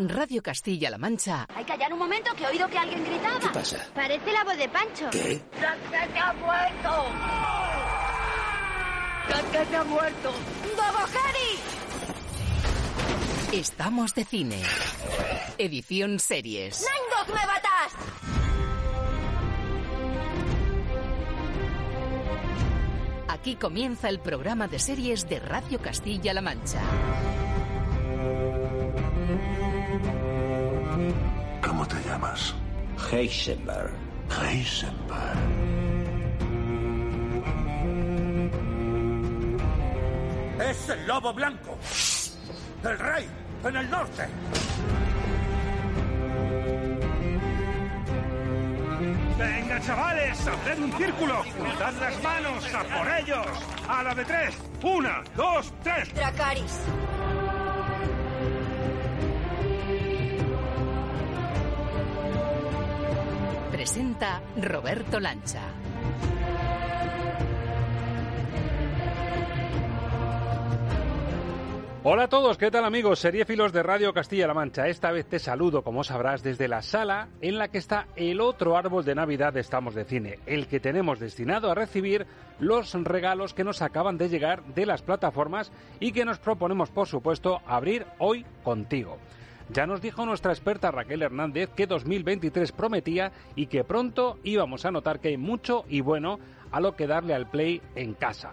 En Radio Castilla-La Mancha. Hay que callar un momento que he oído que alguien gritaba. ¿Qué pasa? Parece la voz de Pancho. ¿Qué? ¡Que ha muerto! ¡Que ha muerto! ¡Bobo Harry! Estamos de cine. Edición series. ¡Nine me batas! Aquí comienza el programa de series de Radio Castilla-La Mancha. ¿Cómo te llamas? Heisenberg. Heisenberg. Es el lobo blanco. El rey en el norte. Venga, chavales, haced un círculo. Juntad las manos, a por ellos. A la de tres. Una, dos, tres. Dracaris. Presenta Roberto Lancha. Hola a todos, ¿qué tal amigos? Seriefilos de Radio Castilla-La Mancha. Esta vez te saludo, como sabrás, desde la sala en la que está el otro árbol de Navidad de Estamos de Cine, el que tenemos destinado a recibir los regalos que nos acaban de llegar de las plataformas y que nos proponemos, por supuesto, abrir hoy contigo. Ya nos dijo nuestra experta Raquel Hernández que 2023 prometía y que pronto íbamos a notar que hay mucho y bueno a lo que darle al play en casa.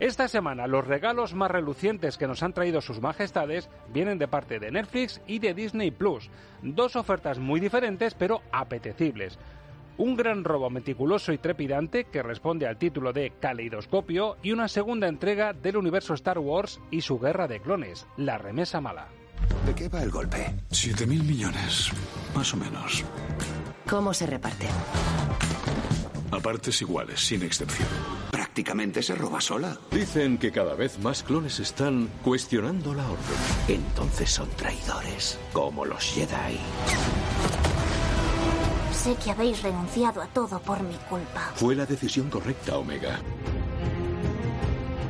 Esta semana los regalos más relucientes que nos han traído sus majestades vienen de parte de Netflix y de Disney Plus. Dos ofertas muy diferentes pero apetecibles. Un gran robo meticuloso y trepidante que responde al título de Caleidoscopio y una segunda entrega del universo Star Wars y su guerra de clones, La Remesa Mala. ¿De qué va el golpe? Siete mil millones, más o menos. ¿Cómo se reparten? A partes iguales, sin excepción. Prácticamente se roba sola. Dicen que cada vez más clones están cuestionando la orden. Entonces son traidores, como los Jedi. Sé que habéis renunciado a todo por mi culpa. Fue la decisión correcta, Omega.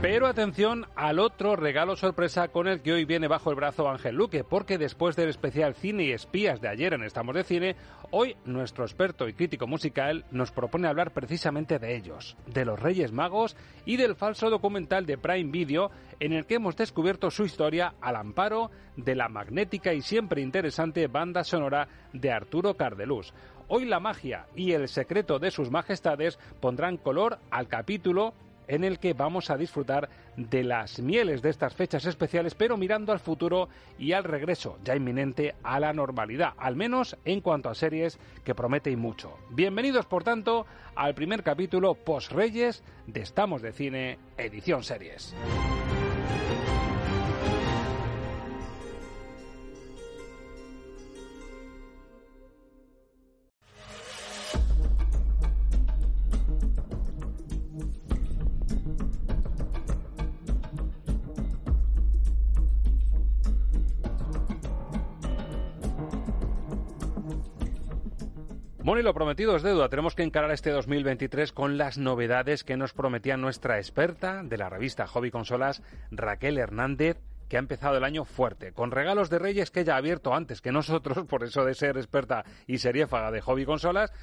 Pero atención al otro regalo sorpresa con el que hoy viene bajo el brazo Ángel Luque, porque después del especial Cine y Espías de ayer en Estamos de Cine, hoy nuestro experto y crítico musical nos propone hablar precisamente de ellos, de los Reyes Magos y del falso documental de Prime Video en el que hemos descubierto su historia al amparo de la magnética y siempre interesante banda sonora de Arturo Cardelús. Hoy la magia y el secreto de sus majestades pondrán color al capítulo en el que vamos a disfrutar de las mieles de estas fechas especiales, pero mirando al futuro y al regreso ya inminente a la normalidad, al menos en cuanto a series que promete y mucho. Bienvenidos, por tanto, al primer capítulo Post Reyes de Estamos de Cine, edición series. Bueno, y lo prometido es deuda. Tenemos que encarar este 2023 con las novedades que nos prometía nuestra experta de la revista Hobby Consolas, Raquel Hernández, que ha empezado el año fuerte, con regalos de Reyes que ella ha abierto antes que nosotros, por eso de ser experta y seriéfaga de Hobby Consolas.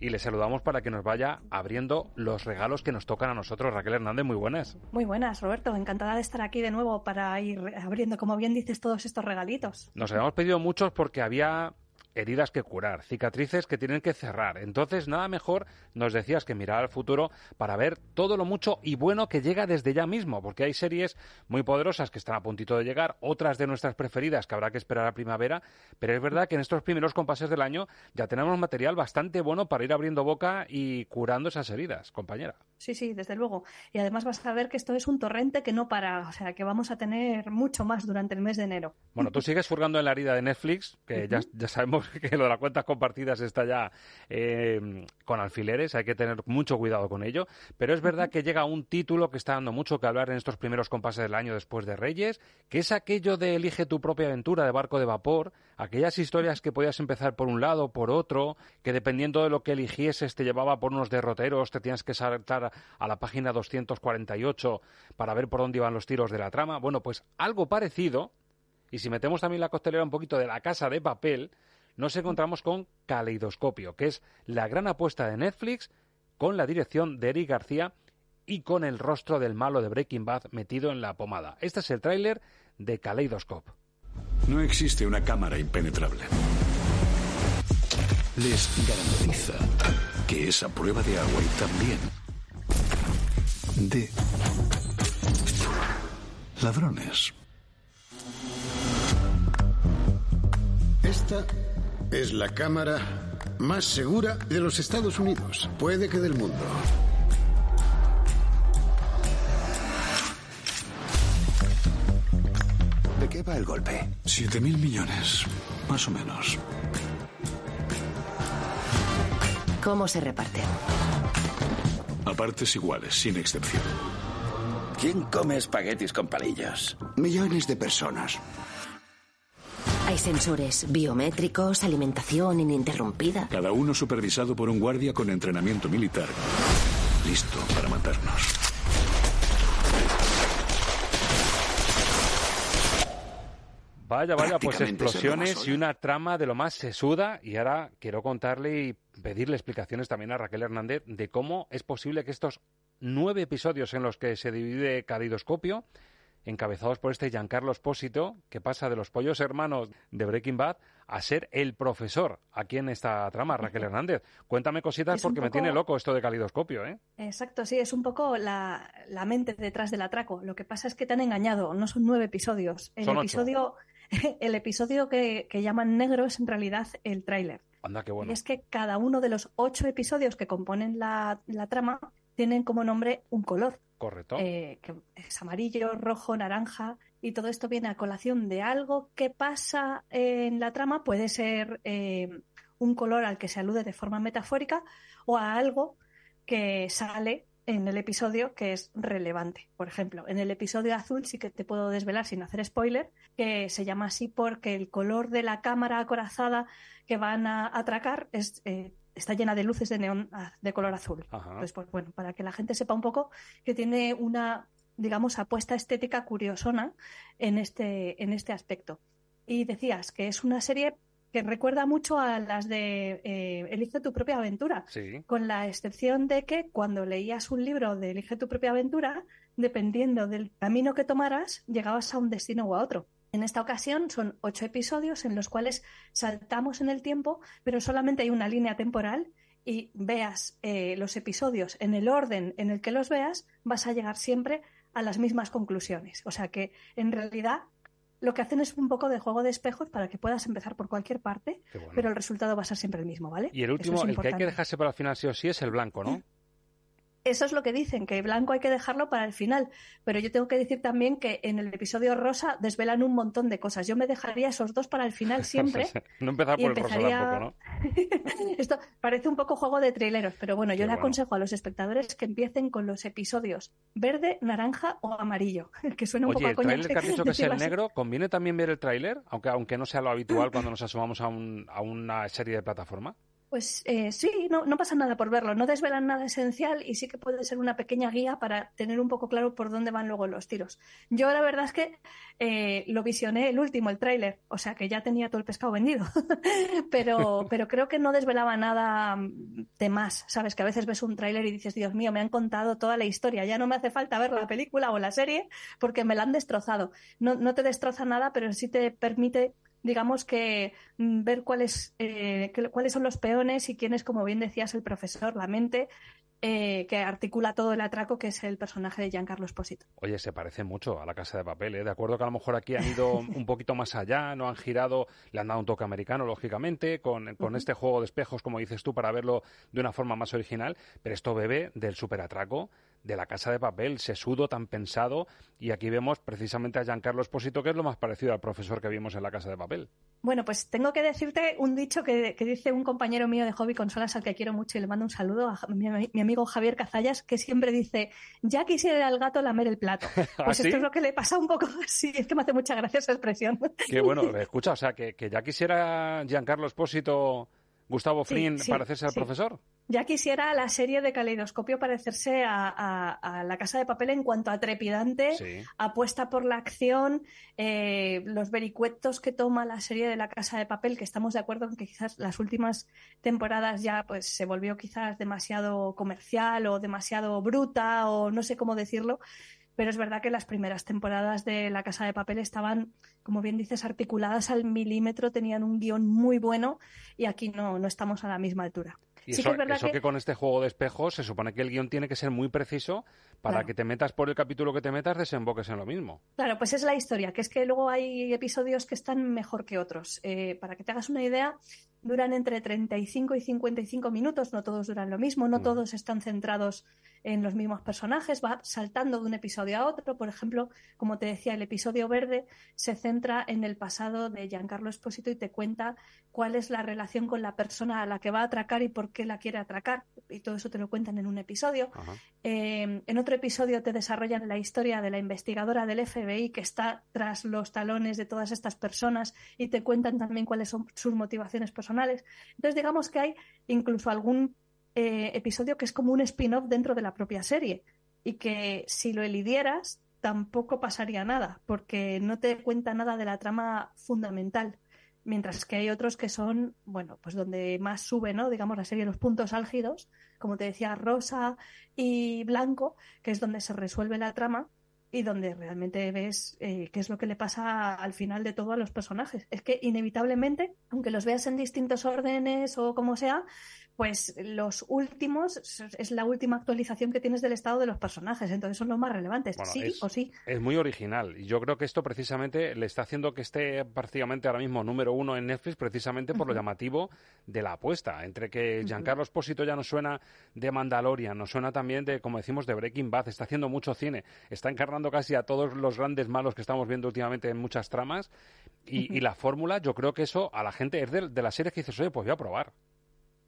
Y le saludamos para que nos vaya abriendo los regalos que nos tocan a nosotros. Raquel Hernández, muy buenas. Muy buenas, Roberto. Encantada de estar aquí de nuevo para ir abriendo, como bien dices, todos estos regalitos. Nos habíamos pedido muchos porque había heridas que curar, cicatrices que tienen que cerrar. Entonces, nada mejor, nos decías que mirar al futuro para ver todo lo mucho y bueno que llega desde ya mismo, porque hay series muy poderosas que están a puntito de llegar, otras de nuestras preferidas que habrá que esperar a primavera, pero es verdad que en estos primeros compases del año ya tenemos material bastante bueno para ir abriendo boca y curando esas heridas, compañera. Sí, sí, desde luego. Y además vas a ver que esto es un torrente que no para, o sea, que vamos a tener mucho más durante el mes de enero. Bueno, tú sigues furgando en la herida de Netflix, que ya, ya, sabemos que lo de las cuentas compartidas está ya eh, con alfileres, hay que tener mucho cuidado con ello, pero es verdad que llega un título que está dando mucho que hablar en estos primeros compases del año después de Reyes, que es aquello de Elige tu propia aventura de barco de vapor, aquellas historias que podías empezar por un lado, por otro, que dependiendo de lo que eligieses te llevaba por unos derroteros, te tienes que saltar a la página 248 para ver por dónde iban los tiros de la trama. Bueno, pues algo parecido, y si metemos también la costelera un poquito de la casa de papel, nos encontramos con Caleidoscopio, que es la gran apuesta de Netflix con la dirección de Eric García y con el rostro del malo de Breaking Bad metido en la pomada. Este es el tráiler de Kaleidoscope. No existe una cámara impenetrable. Les garantiza que esa prueba de agua y también de ladrones. Esta es la cámara más segura de los Estados Unidos, puede que del mundo. ¿De qué va el golpe? Siete mil millones, más o menos. ¿Cómo se reparten? A partes iguales, sin excepción. ¿Quién come espaguetis con palillos? Millones de personas. Hay sensores biométricos, alimentación ininterrumpida. Cada uno supervisado por un guardia con entrenamiento militar. Listo para matarnos. Vaya, vaya, pues explosiones y una trama de lo más sesuda. Y ahora quiero contarle y pedirle explicaciones también a Raquel Hernández de cómo es posible que estos nueve episodios en los que se divide Calidoscopio, encabezados por este Giancarlo Espósito, que pasa de los pollos hermanos de Breaking Bad a ser el profesor aquí en esta trama, Raquel Hernández. Cuéntame cositas porque me tiene loco esto de Calidoscopio, ¿eh? Exacto, sí, es un poco la, la mente detrás del atraco. Lo que pasa es que te han engañado, no son nueve episodios. El Son ocho. episodio, el episodio que, que llaman negro es en realidad el tráiler. Anda, qué bueno. Y es que cada uno de los ocho episodios que componen la, la trama tienen como nombre un color. Correcto. eh, que es amarillo, rojo, naranja, y todo esto viene a colación de algo que pasa en la trama, puede ser eh, un color al que se alude de forma metafórica o a algo que sale en el episodio que es relevante. Por ejemplo, en el episodio azul sí que te puedo desvelar sin hacer spoiler, que se llama así porque el color de la cámara acorazada que van a atracar es, eh, está llena de luces de neón ah, de color azul. Ajá. Entonces, pues bueno, para que la gente sepa un poco que tiene una, digamos, apuesta estética curiosona en este, en este aspecto. Y decías que es una serie que recuerda mucho a las de eh, Elige tu propia aventura, Sí. con la excepción de que cuando leías un libro de Elige tu propia aventura, dependiendo del camino que tomaras, llegabas a un destino u a otro. En esta ocasión son ocho episodios en los cuales saltamos en el tiempo, pero solamente hay una línea temporal y veas eh, los episodios en el orden en el que los veas, vas a llegar siempre a las mismas conclusiones. O sea que en realidad lo que hacen es un poco de juego de espejos para que puedas empezar por cualquier parte, bueno. pero el resultado va a ser siempre el mismo, ¿vale? Y el último, es el que hay que dejarse para el final sí o sí es el blanco, ¿no? Eso es lo que dicen, que blanco hay que dejarlo para el final. Pero yo tengo que decir también que en el episodio rosa desvelan un montón de cosas. Yo me dejaría esos dos para el final siempre. no empezar por el rosa tampoco, ¿no? Esto parece un poco juego de traileros, pero bueno, yo le aconsejo a los espectadores que empiecen con los episodios verde, naranja o amarillo, que suena un Oye, poco a el coña tráiler que has dicho que es el negro, ¿conviene también ver el tráiler? Aunque, aunque no sea lo habitual cuando nos asomamos a, un- a una serie de plataforma. Pues eh, sí, no, no pasa nada por verlo, no desvelan nada esencial y sí que puede ser una pequeña guía para tener un poco claro por dónde van luego los tiros. Yo la verdad es que eh, lo visioné el último, el tráiler, o sea que ya tenía todo el pescado vendido, pero, pero creo que no desvelaba nada mm, de más, ¿sabes? Que a veces ves un tráiler y dices, Dios mío, me han contado toda la historia, ya no me hace falta ver la película o la serie porque me la han destrozado. No, no te destroza nada, pero sí te permite digamos que mm, ver cuáles, eh, cuáles son los peones y quién es, como bien decías, el profesor, la mente, eh, que articula todo el atraco, que es el personaje de Giancarlo Esposito. Oye, se parece mucho a la Casa de Papel, ¿eh? De acuerdo que a lo mejor aquí han ido un poquito más allá, no han girado, le han dado un toque americano, lógicamente, con, con este juego de espejos, como dices tú, para verlo de una forma más original, pero esto bebe del superatraco de la Casa de Papel, sesudo, tan pensado, y aquí vemos precisamente a Giancarlo Esposito, que es lo más parecido al profesor que vimos en la Casa de Papel. Bueno, pues tengo que decirte un dicho que, que dice un compañero mío de Hobby Consolas al que quiero mucho y le mando un saludo a mi, mi amigo Javier Cazallas, que siempre dice, ya quisiera el gato lamer el plato. Pues ¿Ah, esto es lo que le pasa un poco así, es que me hace mucha gracia esa expresión. Qué bueno, escucha, o sea, que, que ya quisiera Giancarlo Espósito, Gustavo Sí, sí, parecerse al profesor. Ya quisiera la serie de Caleidoscopio parecerse a, a- a La Casa de Papel en cuanto a trepidante, Sí. apuesta por la acción, eh, los vericuetos que toma la serie de La Casa de Papel, que estamos de acuerdo en que quizás las últimas temporadas ya pues se volvió quizás demasiado comercial o demasiado bruta o no sé cómo decirlo. Pero es verdad que las primeras temporadas de La Casa de Papel estaban, como bien dices, articuladas al milímetro, tenían un guion muy bueno y aquí no, no estamos a la misma altura. Y Sí eso, que es verdad eso que- que con este juego de espejos se supone que el guion tiene que ser muy preciso para Claro. que te metas por el capítulo que te metas, desemboques en lo mismo. Claro, pues es la historia, que es que luego hay episodios que están mejor que otros. Eh, para que te hagas una idea, duran entre 35 y 55 minutos, no todos duran lo mismo, no todos están centrados en los mismos personajes, va saltando de un episodio a otro. Por ejemplo, como te decía, el episodio verde se centra en el pasado de Giancarlo Esposito y te cuenta cuál es la relación con la persona a la que va a atracar y por qué la quiere atracar. Y todo eso te lo cuentan en un episodio. Eh, en otro episodio te desarrollan la historia de la investigadora del FBI que está tras los talones de todas estas personas y te cuentan también cuáles son sus motivaciones personales. Entonces, digamos que hay incluso algún eh, episodio que es como un spin-off dentro de la propia serie y que si lo elidieras tampoco pasaría nada porque no te cuenta nada de la trama fundamental. Mientras que hay otros que son, bueno, pues donde más sube, ¿no? Digamos, la serie Los Puntos Álgidos, como te decía, rosa y blanco, que es donde se resuelve la trama y donde realmente ves eh, qué es lo que le pasa al final de todo a los personajes. Es que inevitablemente, aunque los veas en distintos órdenes o como sea, pues los últimos es la última actualización que tienes del estado de los personajes, entonces son los más relevantes, Bueno, sí es- o sí. Es muy original. Y yo creo que esto precisamente le está haciendo que esté prácticamente ahora mismo número uno en Netflix, precisamente por lo llamativo de la apuesta. Entre que Giancarlo Esposito ya nos suena de Mandalorian, nos suena también de, como decimos, de Breaking Bad. Está haciendo mucho cine. Está encarnando casi a todos los grandes malos que estamos viendo últimamente en muchas tramas. Y, y la fórmula, yo creo que eso a la gente es de, de las series que dices, oye, pues voy a probar.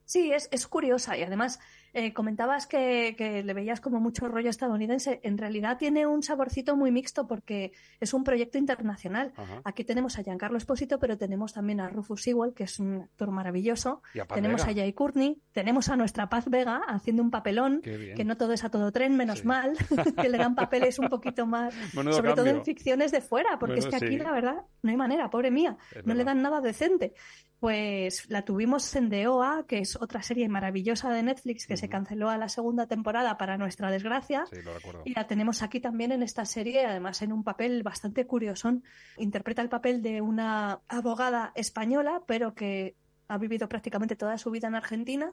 Sí, es, es curiosa y además eh, comentabas que, que le veías como mucho rollo estadounidense. En realidad tiene un saborcito muy mixto porque es un proyecto internacional. Ajá. Aquí tenemos a Giancarlo Esposito, pero tenemos también a Rufus Sewell, que es un actor maravilloso. A Tenemos a Jay Courtney, tenemos a nuestra Paz Vega haciendo un papelón, que no todo es a todo tren, menos mal, que le dan papeles un poquito más, Menudo sobre todo en ficciones de fuera, porque es que aquí sí. la verdad no hay manera, pobre mía, Es no le dan nada decente. Pues la tuvimos en The OA, que es otra serie maravillosa de Netflix que se canceló a la segunda temporada para nuestra desgracia. Sí, lo recuerdo. Y la tenemos aquí también en esta serie, además en un papel bastante curiosón. Interpreta el papel de una abogada española, pero que ha vivido prácticamente toda su vida en Argentina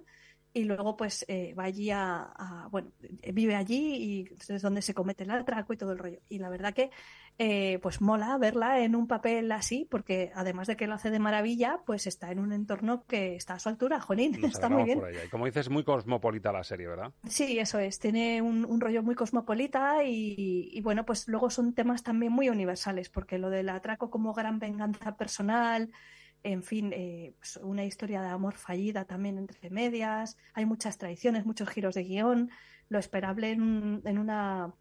y luego pues eh, va allí a, a- bueno, eh, vive allí y es donde se comete el atraco y todo el rollo. Y la verdad que eh, pues mola verla en un papel así, porque además de que lo hace de maravilla, pues está en un entorno que está a su altura, Jolín, Nos está muy bien. por ella. Y como dices, muy cosmopolita la serie, ¿verdad? Sí, eso es. Tiene un, un rollo muy cosmopolita y, y, bueno, pues luego son temas también muy universales, porque lo del atraco como gran venganza personal, en fin, eh, pues una historia de amor fallida también entre medias, hay muchas traiciones, muchos giros de guion, lo esperable en, en una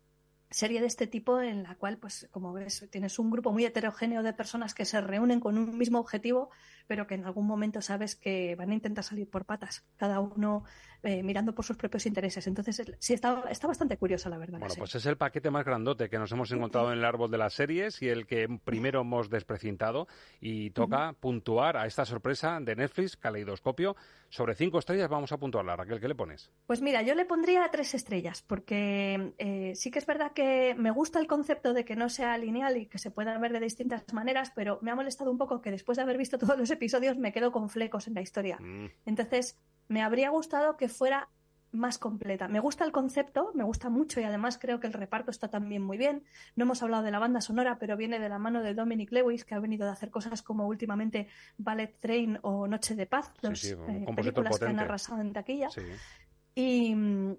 serie de este tipo en la cual, pues como ves, tienes un grupo muy heterogéneo de personas que se reúnen con un mismo objetivo, pero que en algún momento sabes que van a intentar salir por patas, cada uno eh, mirando por sus propios intereses. Entonces, sí, está, está bastante curiosa, la verdad. Bueno, pues es el paquete más grandote que nos hemos encontrado en el árbol de las series y el que primero hemos desprecintado. Y toca puntuar a esta sorpresa de Netflix, Caleidoscopio. Sobre cinco estrellas vamos a puntuarla. Raquel, ¿qué le pones? Pues mira, yo le pondría tres estrellas, porque eh, sí que es verdad que me gusta el concepto de que no sea lineal y que se pueda ver de distintas maneras, pero me ha molestado un poco que después de haber visto todos los episodios me quedo con flecos en la historia. Mm. Entonces, me habría gustado que fuera más completa. Me gusta el concepto, me gusta mucho y además creo que el reparto está también muy bien. No hemos hablado de la banda sonora, pero viene de la mano de Dominic Lewis, que ha venido de hacer cosas como últimamente Ballet Train o Noche de Paz, dos sí, eh, películas que han arrasado en taquilla. Sí. Y,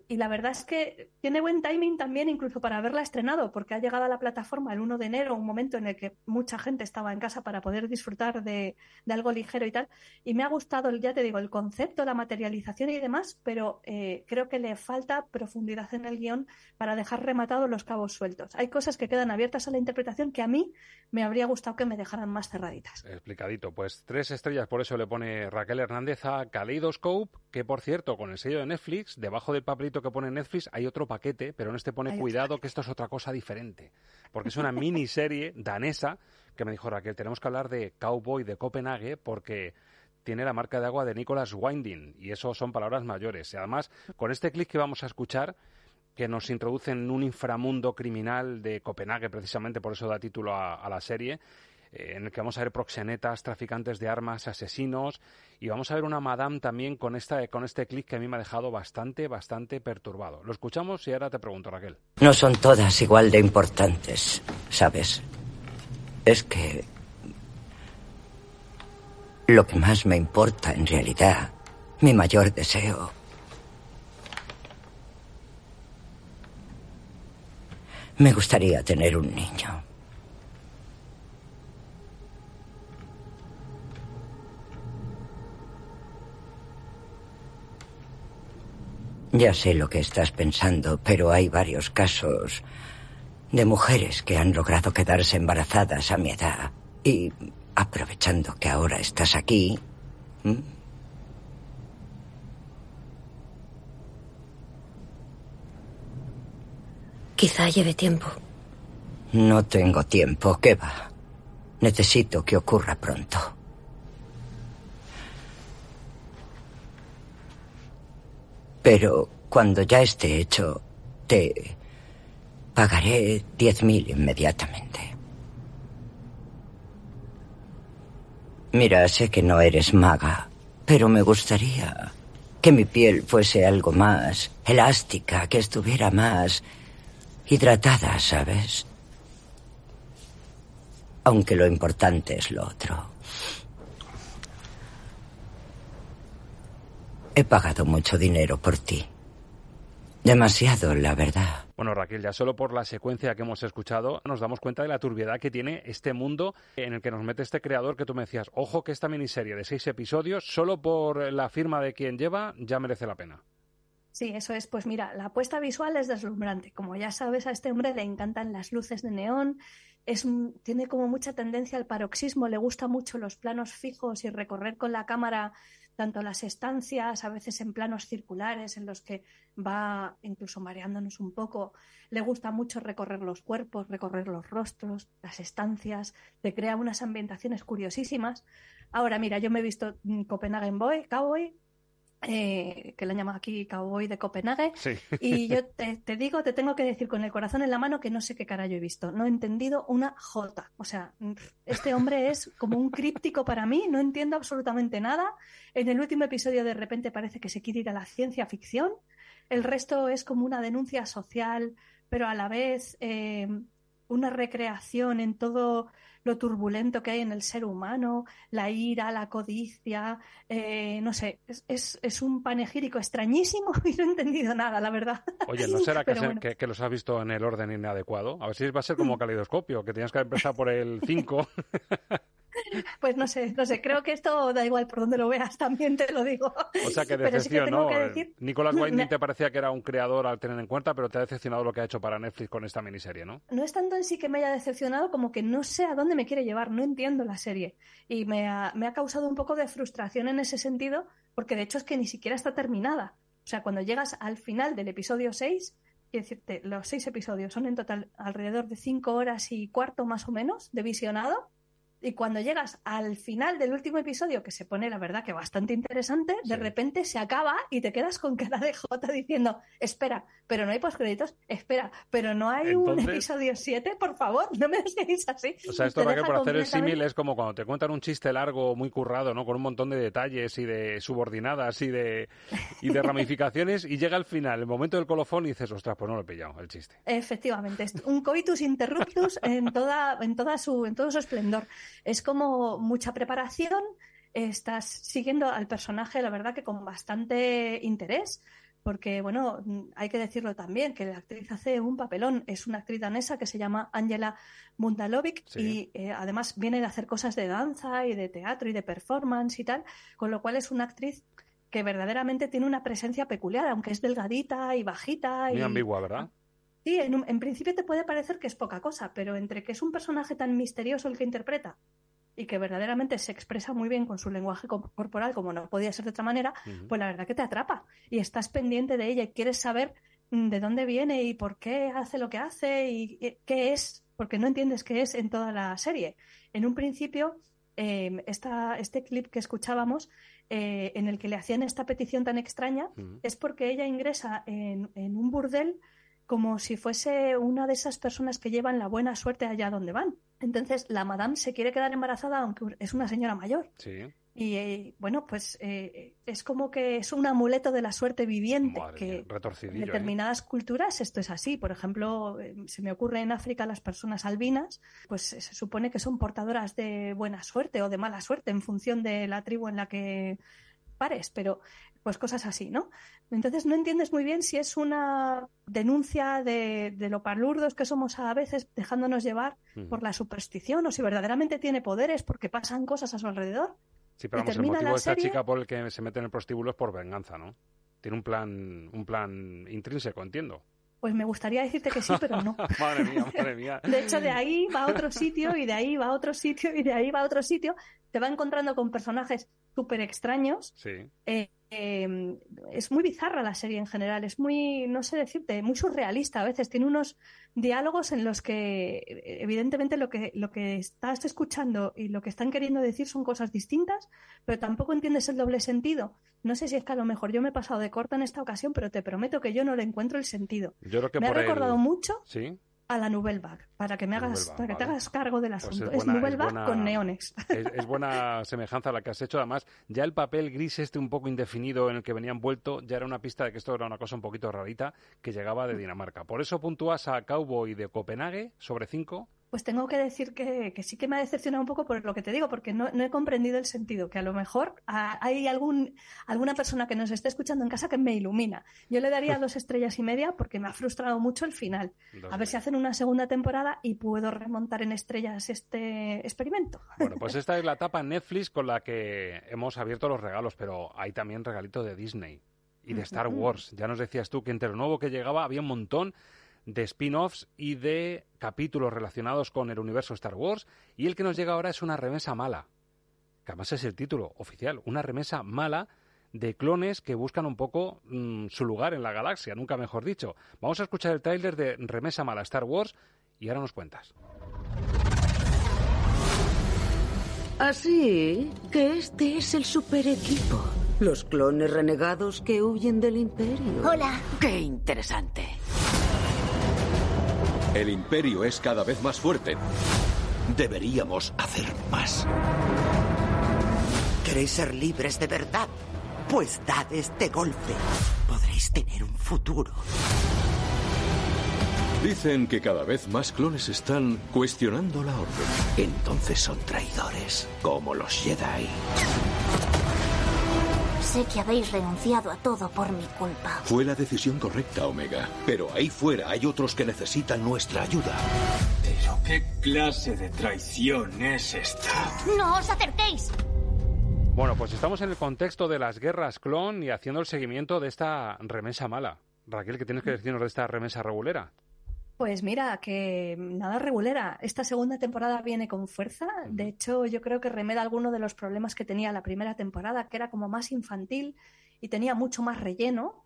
la verdad es que tiene buen timing también incluso para haberla estrenado, porque ha llegado a la plataforma el 1 de enero, un momento en el que mucha gente estaba en casa para poder disfrutar de, de algo ligero y tal. Y me ha gustado, ya te digo, el concepto, la materialización y demás, pero eh, creo que le falta profundidad en el guion para dejar rematados los cabos sueltos. Hay cosas que quedan abiertas a la interpretación que a mí me habría gustado que me dejaran más cerraditas. Explicadito. Pues tres estrellas, por eso le pone Raquel Hernández a Kaleidoscope, que por cierto, con el sello de Netflix, debajo del papelito que pone Netflix hay otro paquete, pero en este pone Hay cuidado que esto es otra cosa diferente. Porque es una miniserie danesa que me dijo Raquel, tenemos que hablar de Cowboy de Copenhague porque tiene la marca de agua de Nicholas Winding y eso son palabras mayores. Y además, con este clip que vamos a escuchar, que nos introduce en un inframundo criminal de Copenhague, precisamente por eso da título a, a la serie, eh, en el que vamos a ver proxenetas, traficantes de armas, asesinos, y vamos a ver una madame también con, esta, con este clip que a mí me ha dejado bastante, bastante perturbado. Lo escuchamos y ahora te pregunto, Raquel. No son todas igual de importantes, ¿sabes? Es que... Lo que más me importa en realidad, mi mayor deseo, me gustaría tener un niño. Ya sé lo que estás pensando, pero hay varios casos de mujeres que han logrado quedarse embarazadas a mi edad. Y aprovechando que ahora estás aquí. Quizá lleve tiempo. no tengo tiempo. ¿Qué va? Necesito que ocurra pronto. Pero cuando ya esté hecho, te pagaré diez mil inmediatamente. Mira, sé que no eres maga, pero me gustaría que mi piel fuese algo más elástica, que estuviera más hidratada, ¿sabes? Aunque lo importante es lo otro. He pagado mucho dinero por ti. Demasiado, la verdad. Bueno, Raquel, ya solo por la secuencia que hemos escuchado nos damos cuenta de la turbiedad que tiene este mundo en el que nos mete este creador que tú me decías, ojo que esta miniserie de seis episodios, solo por la firma de quien lleva, ya merece la pena. Sí, eso es. Pues mira, la apuesta visual es deslumbrante. Como ya sabes, a este hombre le encantan las luces de neón. Es, un- tiene como mucha tendencia al paroxismo, le gusta mucho los planos fijos y recorrer con la cámara tanto las estancias, a veces en planos circulares en los que va incluso mareándonos un poco. Le gusta mucho recorrer los cuerpos, recorrer los rostros, las estancias, te crea unas ambientaciones curiosísimas. Ahora, mira, yo me he visto mm, Copenhagen Boy, Cowboy, eh, que le llaman aquí Cowboy de Copenhague. Sí. Y yo te, te digo, te tengo que decir con el corazón en la mano que no sé qué cara yo he visto. No he entendido una jota. O sea, este hombre es como un críptico para mí, no entiendo absolutamente nada. En el último episodio de repente parece que se quiere ir a la ciencia ficción. El resto es como una denuncia social, pero a la vez eh, una recreación en todo lo turbulento que hay en el ser humano, la ira, la codicia, eh, no sé, es, es, es un panegírico extrañísimo y no he entendido nada, la verdad. Oye, ¿no será que, Pero se- bueno. que- que los has visto en el orden inadecuado? A ver si va a ser como caleidoscopio, que tenías que empezar por el 5. Pues no sé, no sé, creo que esto da igual por donde lo veas, también te lo digo. O sea, que sí decepción, tengo ¿no? que decir- Nicolás Winding te parecía que era un creador al tener en cuenta, pero te ha decepcionado lo que ha hecho para Netflix con esta miniserie, ¿no? no es tanto en sí que me haya decepcionado como que no sé a dónde me quiere llevar, no entiendo la serie. Y me ha, me ha causado un poco de frustración en ese sentido, porque de hecho es que ni siquiera está terminada. O sea, cuando llegas al final del episodio 6, quiero decirte, los seis episodios son en total alrededor de cinco horas y cuarto más o menos de visionado. Y cuando llegas al final del último episodio, que se pone la verdad que bastante interesante, de repente se acaba y te quedas con cara de jota diciendo, espera, pero no hay postcréditos. Espera, pero no hay un episodio 7, por favor, no me dejes así. O sea, esto deja por hacer el símil es como cuando te cuentan un chiste largo, muy currado, ¿no? Con un montón de detalles y de subordinadas y de, y de ramificaciones y llega al final, el momento del colofón y dices, ostras, pues no lo he pillado, el chiste. Efectivamente, es un coitus interruptus en toda, en toda su, en todo su esplendor. Es como mucha preparación, estás siguiendo al personaje, la verdad que con bastante interés, porque bueno, mm, hay que decirlo también, que la actriz hace un papelón, es una actriz danesa que se llama Angela Mundalovic Sí. y eh, además viene de hacer cosas de danza y de teatro y de performance y tal, con lo cual es una actriz que verdaderamente tiene una presencia peculiar, aunque es delgadita y bajita. Muy y, ambigua, ¿verdad? Sí, en, un- en principio te puede parecer que es poca cosa, pero entre que es un personaje tan misterioso el que interpreta y que verdaderamente se expresa muy bien con su lenguaje co- corporal, como no podía ser de otra manera, pues la verdad que te atrapa y estás pendiente de ella y quieres saber mm, de dónde viene y por qué hace lo que hace y eh, qué es, porque no entiendes qué es en toda la serie. En un principio, eh, esta- este clip que escuchábamos, eh, en el que le hacían esta petición tan extraña, es porque ella ingresa en, en un burdel como si fuese una de esas personas que llevan la buena suerte allá donde van. Entonces, la madame se quiere quedar embarazada, aunque es una señora mayor. Sí. Y eh, bueno, pues eh, es como que es un amuleto de la suerte viviente, Madre que en ¿eh? determinadas culturas esto es así. Por ejemplo, se me ocurre en África las personas albinas, pues se supone que son portadoras de buena suerte o de mala suerte en función de la tribu en la que pares, pero pues cosas así, ¿no? Entonces no entiendes muy bien si es una denuncia de, de lo palurdos que somos a veces dejándonos llevar por la superstición o si verdaderamente tiene poderes porque pasan cosas a su alrededor. Sí, pero vamos, el motivo de esta serie- chica por el que se mete en el prostíbulo es por venganza, ¿no? Tiene un plan, un plan intrínseco, entiendo. Pues me gustaría decirte que sí, pero no. madre mía, madre mía. De hecho, de ahí va a otro sitio y de ahí va a otro sitio y de ahí va a otro sitio. Te va encontrando con personajes súper extraños. Sí. Eh, eh, es muy bizarra la serie en general, es muy, no sé decirte, muy surrealista a veces. Tiene unos diálogos en los que, evidentemente, lo que, lo que estás escuchando y lo que están queriendo decir son cosas distintas, pero tampoco entiendes el doble sentido. No sé si es que a lo mejor yo me he pasado de corta en esta ocasión, pero te prometo que yo no le encuentro el sentido. Yo creo que me ha por el- recordado mucho Sí. A la Nouvelle Vague, para que me hagas, Vague, para que te hagas cargo del Pues asunto. es es buena- Nouvelle es Vague buena- con neones. Es, es buena semejanza la que has hecho. Además, ya el papel gris este un poco indefinido en el que venía envuelto ya era una pista de que esto era una cosa un poquito rarita que llegaba de Dinamarca. Por eso puntúas a Cowboy de Copenhague sobre 5. Pues tengo que decir que, que sí que me ha decepcionado un poco por lo que te digo, porque no, no he comprendido el sentido, que a lo mejor ah, hay algún, alguna persona que nos esté escuchando en casa que me ilumina. Yo le daría dos estrellas y media porque me ha frustrado mucho el final. A ver si hacen una segunda temporada y puedo remontar en estrellas este experimento. Bueno, pues esta es la etapa en Netflix con la que hemos abierto los regalos, pero hay también regalitos de Disney y de Star. Wars. Ya nos decías tú que entre lo nuevo que llegaba había un montón de spin-offs y de capítulos relacionados con el universo Star Wars y el que nos llega ahora es una remesa mala, que además es el título oficial, una remesa mala de clones que buscan un poco mm, su lugar en la galaxia, nunca mejor dicho. Vamos a escuchar el tráiler de Remesa Mala Star Wars y ahora nos cuentas. Así que este es el super equipo. Los clones renegados que huyen del imperio. Hola. Qué interesante. El imperio es cada vez más fuerte. Deberíamos hacer más. ¿Queréis ser libres de verdad? Pues dad este golpe. Podréis tener un futuro. Dicen que cada vez más clones están cuestionando la orden. Entonces son traidores, como los Jedi. Sé que habéis renunciado a todo por mi culpa. Fue la decisión correcta, Omega. Pero ahí fuera hay otros que necesitan nuestra ayuda. ¿Pero qué clase de traición es esta? ¡No os acerquéis! Bueno, pues estamos en el contexto de las guerras clon y haciendo el seguimiento de esta remesa mala. Raquel, ¿qué tienes que decirnos de esta remesa regulera? Pues mira, que nada regulera. Esta segunda temporada viene con fuerza. De hecho, yo creo que remeda alguno de los problemas que tenía la primera temporada, que era como más infantil y tenía mucho más relleno.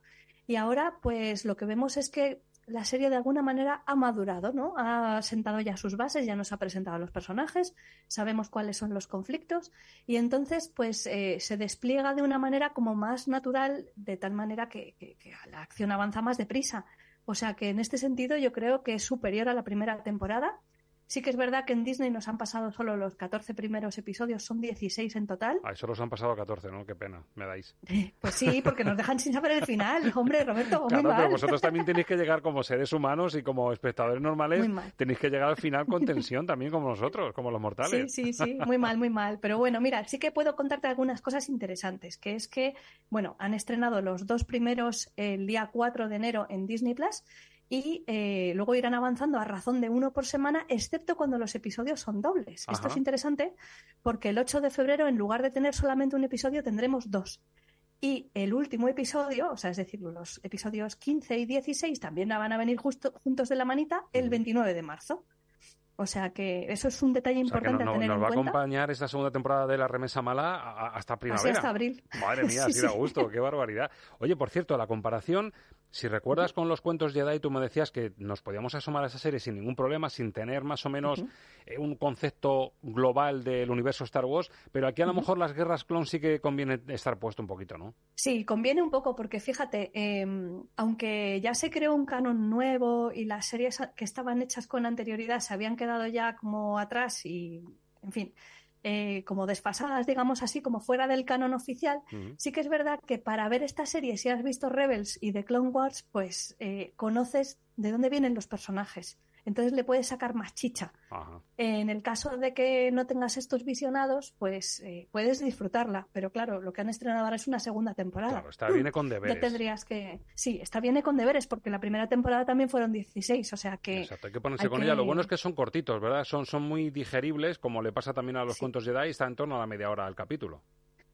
Y ahora, pues lo que vemos es que la serie de alguna manera ha madurado, ¿no? Ha sentado ya sus bases, ya nos ha presentado a los personajes, sabemos cuáles son los conflictos y entonces, pues eh, se despliega de una manera como más natural, de tal manera que, que- que la acción avanza más deprisa O sea que en este sentido yo creo que es superior a la primera temporada Sí que es verdad que en Disney nos han pasado solo los 14 primeros episodios, son 16 en total. Ay, solo os han pasado 14, ¿no? Qué pena, me dais. Pues sí, porque nos dejan sin saber el final. Hombre, Roberto, claro, muy mal. pero vosotros también tenéis que llegar como seres humanos y como espectadores normales, tenéis que llegar al final con tensión también como nosotros, como los mortales. Sí, sí, sí, muy mal, muy mal. Pero bueno, mira, sí que puedo contarte algunas cosas interesantes, que es que, bueno, han estrenado los dos primeros el día 4 de enero en Disney Plus y eh, luego irán avanzando a razón de uno por semana, excepto cuando los episodios son dobles. Esto es interesante porque el 8 de febrero, en lugar de tener solamente un episodio, tendremos dos. Y el último episodio, o sea, es decir, los episodios 15 y 16 también van a venir justo juntos de la manita el 29 de marzo. O sea que eso es un detalle importante a tener nos va a acompañar esta segunda temporada de la remesa mala hasta primavera. hasta abril. Madre mía, así da gusto, qué barbaridad. Oye, por cierto, la comparación si recuerdas con los cuentos Jedi, tú me decías que nos podíamos asomar a esa serie sin ningún problema, sin tener más o menos eh, un concepto global del universo Star Wars, pero aquí a lo mejor las guerras clon sí que conviene estar puesto un poquito, ¿no? Sí, conviene un poco porque fíjate, em, aunque ya se creó un canon nuevo y las series que estaban hechas con anterioridad se habían quedado ya como atrás y, en fin, eh, como desfasadas, digamos así, como fuera del canon oficial, sí que es verdad que para ver esta serie, si has visto Rebels y The Clone Wars, pues eh, conoces de dónde vienen los personajes entonces le puedes sacar más chicha. En el caso de que no tengas estos visionados, pues eh, puedes disfrutarla, pero claro, lo que han estrenado ahora es una segunda temporada. Claro, está viene con deberes. Ya tendrías que... Sí, está viene con deberes, porque la primera temporada también fueron 16, o sea que... Exacto, hay que ponerse con ella. Lo bueno es que son cortitos, ¿verdad? Son, son muy digeribles, como le pasa también a los cuentos Jedi, está en torno a la media hora del capítulo.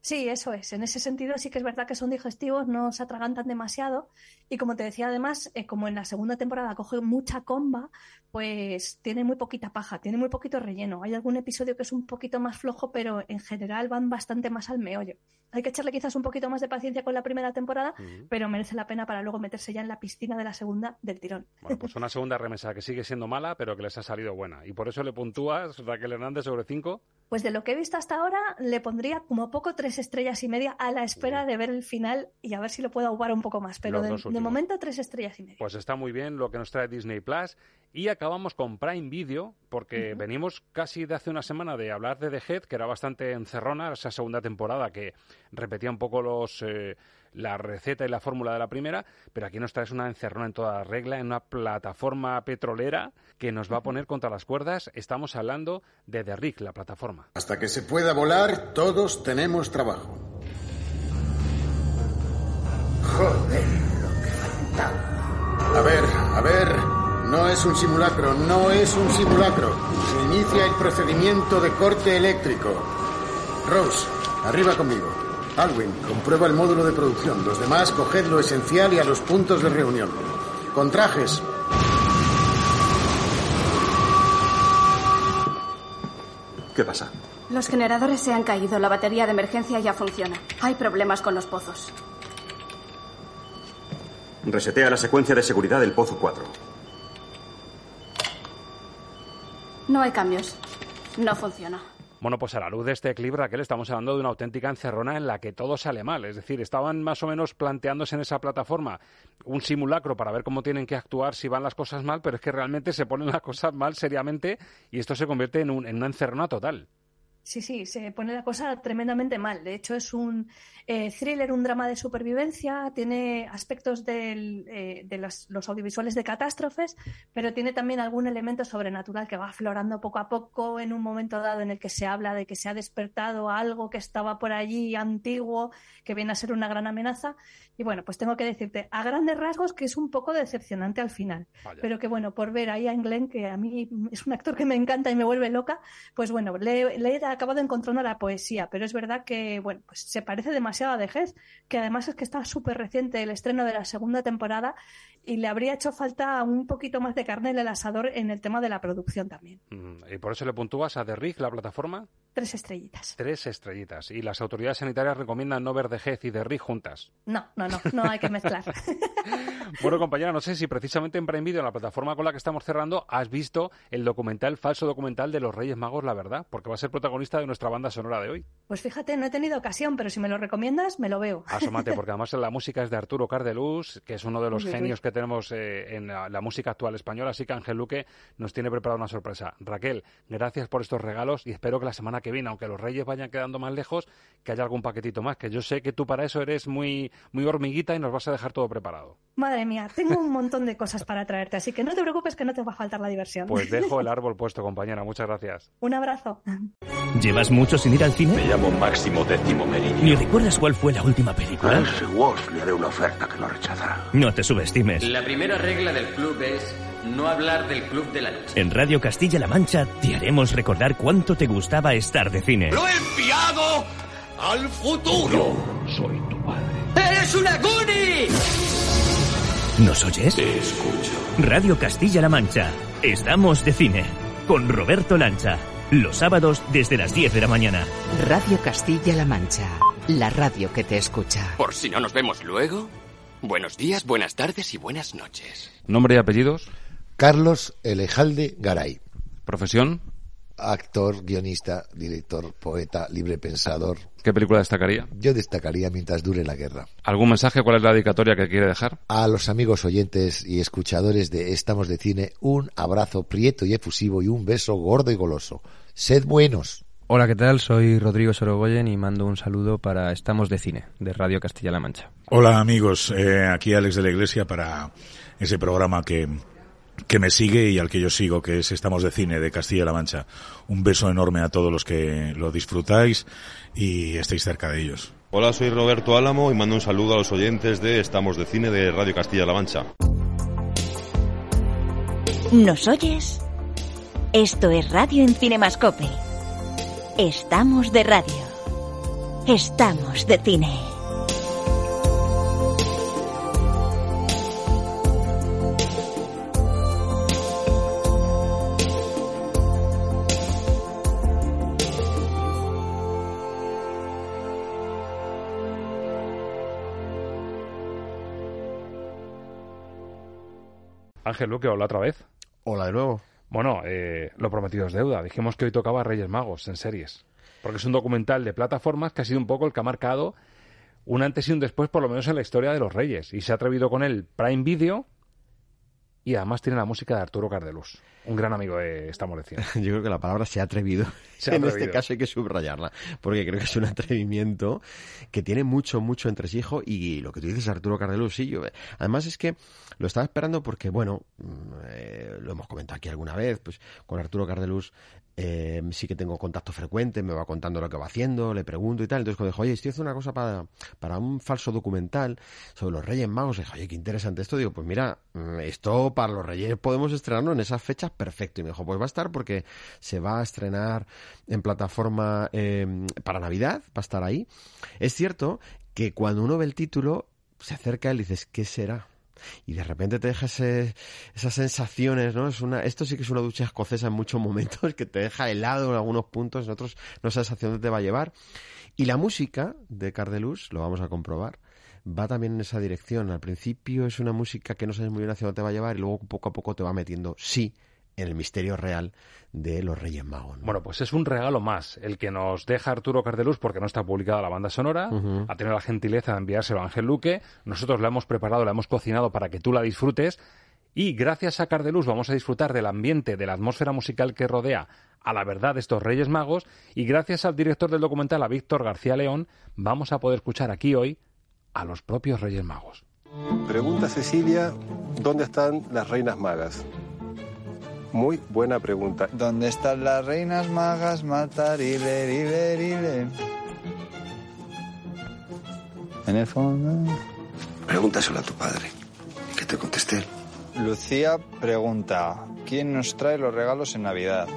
Sí, eso es. En ese sentido sí que es verdad que son digestivos, no se atragantan demasiado. Y como te decía, además, eh, como en la segunda temporada coge mucha comba, pues tiene muy poquita paja, tiene muy poquito relleno. Hay algún episodio que es un poquito más flojo, pero en general van bastante más al meollo. Hay que echarle quizás un poquito más de paciencia con la primera temporada, pero merece la pena para luego meterse ya en la piscina de la segunda del tirón. Bueno, pues una segunda remesa que sigue siendo mala, pero que les ha salido buena. Y por eso le puntúas, Raquel Hernández, sobre cinco. Pues de lo que he visto hasta ahora, le pondría como poco tres estrellas y media a la espera de ver el final y a ver si lo puedo aguar un poco más. Pero de, momento, tres estrellas y media. Pues está muy bien lo que nos trae Disney Plus. Y acabamos con Prime Video, porque venimos casi de hace una semana de hablar de The Head, que era bastante encerrona, esa segunda temporada que repetía un poco los. Eh, la receta y la fórmula de la primera, pero aquí nos traes una encerrona en toda regla, en una plataforma petrolera que nos va a poner contra las cuerdas. Estamos hablando de The Rig, la plataforma. Hasta que se pueda volar, todos tenemos trabajo. Joder, lo que faltaba. A ver, a ver. No es un simulacro, no es un simulacro. Se inicia el procedimiento de corte eléctrico. Rose, arriba conmigo. Alwyn, comprueba el módulo de producción. Los demás, coged lo esencial y a los puntos de reunión. Con trajes. ¿Qué pasa? Los generadores se han caído. La batería de emergencia ya funciona. Hay problemas con los pozos. Resetea la secuencia de seguridad del pozo 4. No hay cambios. No funciona. Bueno, pues a la luz de este clip, Raquel, estamos hablando de una auténtica encerrona en la que todo sale mal. Es decir, estaban más o menos planteándose en esa plataforma un simulacro para ver cómo tienen que actuar si van las cosas mal, pero es que realmente se ponen las cosas mal seriamente y esto se convierte en, un, en una encerrona total. Sí, sí, se pone la cosa tremendamente mal. De hecho, es un eh, thriller, un drama de supervivencia, tiene aspectos eh, de los, audiovisuales de catástrofes, pero tiene también algún elemento sobrenatural que va aflorando poco a poco en un momento dado en el que se habla de que se ha despertado algo que estaba por allí antiguo, que viene a ser una gran amenaza. Y bueno, pues tengo que decirte a grandes rasgos que es un poco decepcionante al final, pero que bueno, por ver ahí a Glenn, que a mí es un actor que me encanta y me vuelve loca, pues bueno, le, le he acabado encontrando la poesía, pero es verdad que bueno, pues se parece demasiado a The que además es que está súper reciente el estreno de la segunda temporada y le habría hecho falta un poquito más de carne en el asador en el tema de la producción también. ¿Y por eso le puntúas a The Rig, la plataforma? Tres estrellitas. Tres estrellitas. Y las autoridades sanitarias recomiendan no ver de Gez y de Ri juntas. No, no, no, no hay que mezclar. bueno, compañera, no sé si precisamente en Prime Video, en la plataforma con la que estamos cerrando, has visto el documental, falso documental de los Reyes Magos, la verdad, porque va a ser protagonista de nuestra banda sonora de hoy. Pues fíjate, no he tenido ocasión, pero si me lo recomiendas, me lo veo. Asómate, porque además la música es de Arturo Cardeluz, que es uno de los uy, genios uy. que tenemos eh, en la, la música actual española, así que Ángel Luque nos tiene preparada una sorpresa. Raquel, gracias por estos regalos y espero que la semana que viene, aunque los Reyes vayan quedando más lejos, que haya algún paquetito más, que yo sé que tú para eso eres muy, muy hormiguita y nos vas a dejar todo preparado. Madre mía, tengo un montón de cosas para traerte, así que no te preocupes que no te va a faltar la diversión. Pues dejo el árbol puesto, compañera. Muchas gracias. Un abrazo. ¿Llevas mucho sin ir al cine? Me llamo Máximo Décimo Meridio. ¿Ni recuerdas cuál fue la última A película? Elsie Walsh le haré una oferta que no rechazará. No te subestimes. La primera regla del club es no hablar del club de la noche. En Radio Castilla-La Mancha te haremos recordar cuánto te gustaba estar de cine. ¡Lo he enviado al futuro! soy tu padre. ¡Eres una Goonie! ¿Nos oyes? Te escucho. Radio Castilla-La Mancha. Estamos de cine. Con Roberto Lancha. Los sábados desde las 10 de la mañana. Radio Castilla-La Mancha, la radio que te escucha. Por si no nos vemos luego, buenos días, buenas tardes y buenas noches. ¿Nombre y apellidos? Carlos Elejalde Garay. ¿Profesión? Actor, guionista, director, poeta, libre pensador. ¿Qué película destacaría? Yo destacaría mientras dure la guerra. ¿Algún mensaje? ¿Cuál es la dedicatoria que quiere dejar? A los amigos oyentes y escuchadores de Estamos de Cine, un abrazo prieto y efusivo y un beso gordo y goloso. Sed buenos. Hola, ¿qué tal? Soy Rodrigo Sorogoyen y mando un saludo para Estamos de Cine, de Radio Castilla-La Mancha. Hola amigos, eh, aquí Alex de la Iglesia para ese programa que, que me sigue y al que yo sigo, que es Estamos de Cine de Castilla-La Mancha. Un beso enorme a todos los que lo disfrutáis y estéis cerca de ellos. Hola, soy Roberto Álamo y mando un saludo a los oyentes de Estamos de Cine de Radio Castilla-La Mancha. ¿Nos oyes? Esto es Radio en Cinemascope. Estamos de radio. Estamos de cine. Ángel Luque, hola otra vez. Hola de nuevo. Bueno, eh, lo prometido es deuda. Dijimos que hoy tocaba Reyes Magos en series. Porque es un documental de plataformas que ha sido un poco el que ha marcado un antes y un después, por lo menos en la historia de los Reyes. Y se ha atrevido con él Prime Video y además tiene la música de Arturo Cardeluz, un gran amigo de Estamos de Cine. Yo creo que la palabra se ha atrevido. Se ha en atrevido. este caso hay que subrayarla, porque creo que es un atrevimiento que tiene mucho, mucho entresijo y lo que tú dices, Arturo Cardeluz, sí, yo, además es que lo estaba esperando porque, bueno, mm, eh, lo hemos comentado aquí alguna vez, pues con Arturo Cardeluz eh, sí que tengo contacto frecuente, me va contando lo que va haciendo, le pregunto y tal, entonces cuando dijo, oye, estoy haciendo una cosa para, para un falso documental sobre los Reyes Magos, dije, oye, qué interesante esto, digo, pues mira, mm, esto para los Reyes podemos estrenarlo en esas fechas, perfecto, y me dijo, pues va a estar porque se va a estrenar en plataforma eh, para Navidad, va a estar ahí. Es cierto que cuando uno ve el título, se acerca él y dices, ¿qué será? Y de repente te deja ese- esas sensaciones, ¿no? Es una, esto sí que es una ducha escocesa en muchos momentos, que te deja helado en algunos puntos, en otros no sabes hacia dónde te va a llevar. Y la música de Cardelus, lo vamos a comprobar, va también en esa dirección. Al principio es una música que no sabes muy bien hacia dónde te va a llevar y luego poco a poco te va metiendo, sí, en el misterio real de los Reyes Magos. ¿no? Bueno, pues es un regalo más el que nos deja Arturo Cardeluz porque no está publicada la banda sonora. Ujú. Ha tenido la gentileza de enviárselo a Ángel Luque. Nosotros la hemos preparado, la hemos cocinado para que tú la disfrutes. Y gracias a Cardeluz vamos a disfrutar del ambiente, de la atmósfera musical que rodea a la verdad de estos Reyes Magos. Y gracias al director del documental, a Víctor García León, vamos a poder escuchar aquí hoy a los propios Reyes Magos. Pregunta Cecilia, ¿dónde están las reinas magas? Muy buena pregunta. ¿Dónde están las reinas magas? Matarile, rile, rile. En el fondo. Pregúntaselo a tu padre. Que te conteste él. Lucía pregunta: ¿Quién nos trae los regalos en Navidad?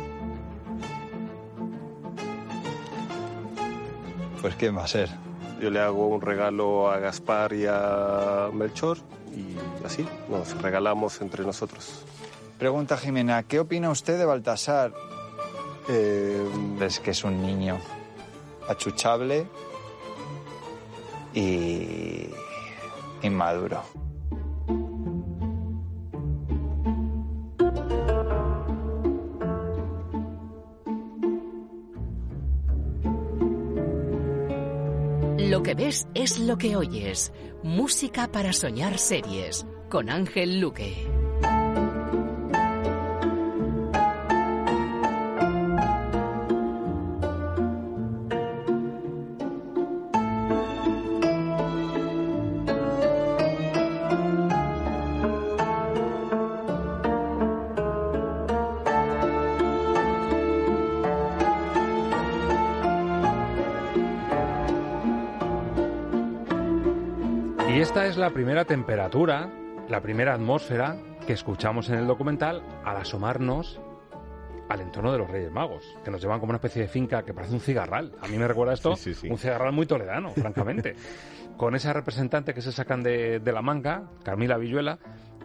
Pues quién va a ser. Yo le hago un regalo a Gaspar y a Melchor y así nos regalamos entre nosotros. Pregunta Jimena: ¿Qué opina usted de Baltasar? Eh, sientes que es un niño achuchable y inmaduro. Lo que ves es lo que oyes. Música para soñar series con Ángel Luque. La primera temperatura, la primera atmósfera que escuchamos en el documental al asomarnos al entorno de los Reyes Magos, que nos llevan como una especie de finca que parece un cigarral. A mí me recuerda esto Sí, sí, sí. un cigarral muy toledano, francamente. Con esa representante que se sacan de, de la manga, Carmila Villuela,